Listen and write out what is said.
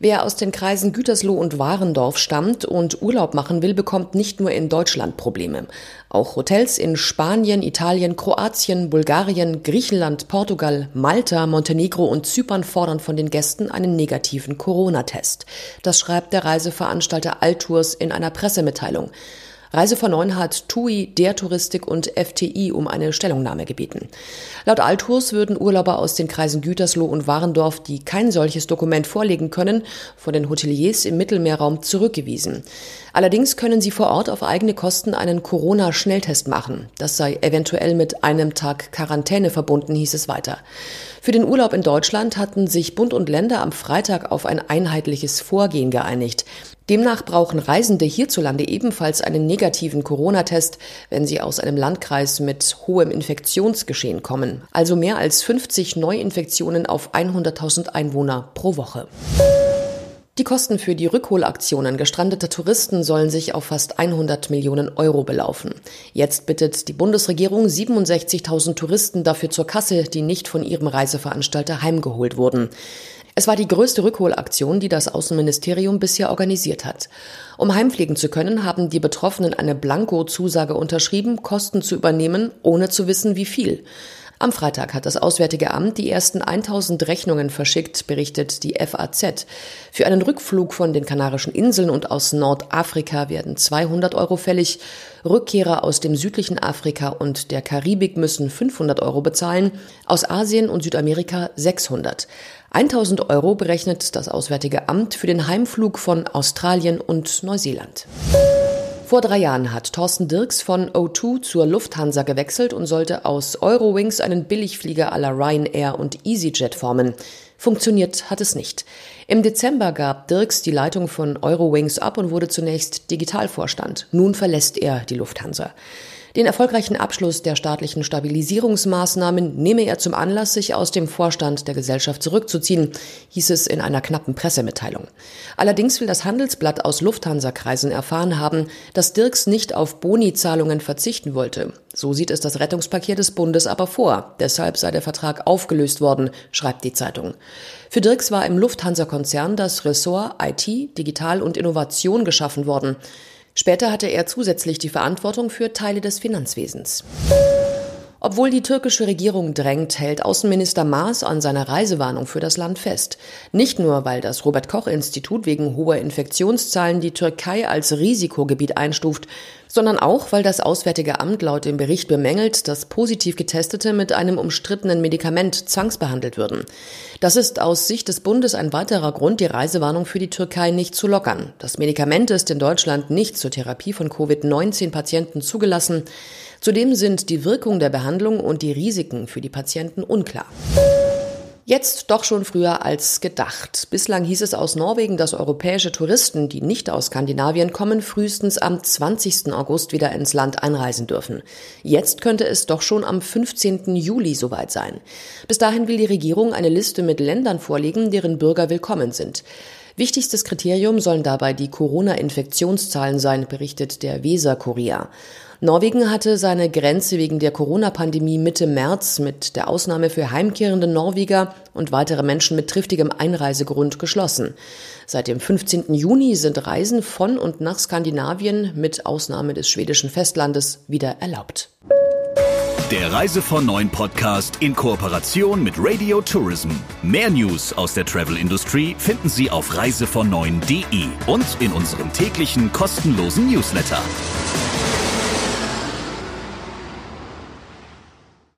Wer aus den Kreisen Gütersloh und Warendorf stammt und Urlaub machen will, bekommt nicht nur in Deutschland Probleme. Auch Hotels in Spanien, Italien, Kroatien, Bulgarien, Griechenland, Portugal, Malta, Montenegro und Zypern fordern von den Gästen einen negativen Corona-Test. Das schreibt der Reiseveranstalter Altours in einer Pressemitteilung. Reise von Neun hat TUI, der Touristik und FTI um eine Stellungnahme gebeten. Laut Altours würden Urlauber aus den Kreisen Gütersloh und Warendorf, die kein solches Dokument vorlegen können, von den Hoteliers im Mittelmeerraum zurückgewiesen. Allerdings können sie vor Ort auf eigene Kosten einen Corona-Schnelltest machen. Das sei eventuell mit einem Tag Quarantäne verbunden, hieß es weiter. Für den Urlaub in Deutschland hatten sich Bund und Länder am Freitag auf ein einheitliches Vorgehen geeinigt. Demnach brauchen Reisende hierzulande ebenfalls einen negativen Corona-Test, wenn sie aus einem Landkreis mit hohem Infektionsgeschehen kommen, also mehr als 50 Neuinfektionen auf 100.000 Einwohner pro Woche. Die Kosten für die Rückholaktionen gestrandeter Touristen sollen sich auf fast 100 Millionen Euro belaufen. Jetzt bittet die Bundesregierung 67.000 Touristen dafür zur Kasse, die nicht von ihrem Reiseveranstalter heimgeholt wurden. Es war die größte Rückholaktion, die das Außenministerium bisher organisiert hat. Um heimfliegen zu können, haben die Betroffenen eine Blanko-Zusage unterschrieben, Kosten zu übernehmen, ohne zu wissen, wie viel. Am Freitag hat das Auswärtige Amt die ersten 1000 Rechnungen verschickt, berichtet die FAZ. Für einen Rückflug von den Kanarischen Inseln und aus Nordafrika werden 200 Euro fällig. Rückkehrer aus dem südlichen Afrika und der Karibik müssen 500 Euro bezahlen, aus Asien und Südamerika 600. 1000 Euro berechnet das Auswärtige Amt für den Heimflug von Australien und Neuseeland. Vor drei Jahren hat Thorsten Dirks von O2 zur Lufthansa gewechselt und sollte aus Eurowings einen Billigflieger aller Ryanair und EasyJet formen. Funktioniert hat es nicht. Im Dezember gab Dirks die Leitung von Eurowings ab und wurde zunächst Digitalvorstand. Nun verlässt er die Lufthansa. Den erfolgreichen Abschluss der staatlichen Stabilisierungsmaßnahmen nehme er zum Anlass, sich aus dem Vorstand der Gesellschaft zurückzuziehen, hieß es in einer knappen Pressemitteilung. Allerdings will das Handelsblatt aus Lufthansa-Kreisen erfahren haben, dass Dirks nicht auf Boni-Zahlungen verzichten wollte. So sieht es das Rettungspaket des Bundes aber vor. Deshalb sei der Vertrag aufgelöst worden, schreibt die Zeitung. Für Dirks war im Lufthansa-Konzern das Ressort IT, Digital und Innovation geschaffen worden. Später hatte er zusätzlich die Verantwortung für Teile des Finanzwesens. Obwohl die türkische Regierung drängt, hält Außenminister Maas an seiner Reisewarnung für das Land fest. Nicht nur, weil das Robert Koch Institut wegen hoher Infektionszahlen die Türkei als Risikogebiet einstuft, sondern auch, weil das Auswärtige Amt laut dem Bericht bemängelt, dass positiv Getestete mit einem umstrittenen Medikament zwangsbehandelt würden. Das ist aus Sicht des Bundes ein weiterer Grund, die Reisewarnung für die Türkei nicht zu lockern. Das Medikament ist in Deutschland nicht zur Therapie von Covid-19-Patienten zugelassen. Zudem sind die Wirkung der Behandlung und die Risiken für die Patienten unklar. Jetzt doch schon früher als gedacht. Bislang hieß es aus Norwegen, dass europäische Touristen, die nicht aus Skandinavien kommen, frühestens am 20. August wieder ins Land einreisen dürfen. Jetzt könnte es doch schon am 15. Juli soweit sein. Bis dahin will die Regierung eine Liste mit Ländern vorlegen, deren Bürger willkommen sind. Wichtigstes Kriterium sollen dabei die Corona-Infektionszahlen sein, berichtet der Weser-Kurier. Norwegen hatte seine Grenze wegen der Corona-Pandemie Mitte März mit der Ausnahme für heimkehrende Norweger und weitere Menschen mit triftigem Einreisegrund geschlossen. Seit dem 15. Juni sind Reisen von und nach Skandinavien mit Ausnahme des schwedischen Festlandes wieder erlaubt. Der Reise von Neuen Podcast in Kooperation mit Radio Tourism. Mehr News aus der Travel Industry finden Sie auf reisevon und in unserem täglichen kostenlosen Newsletter.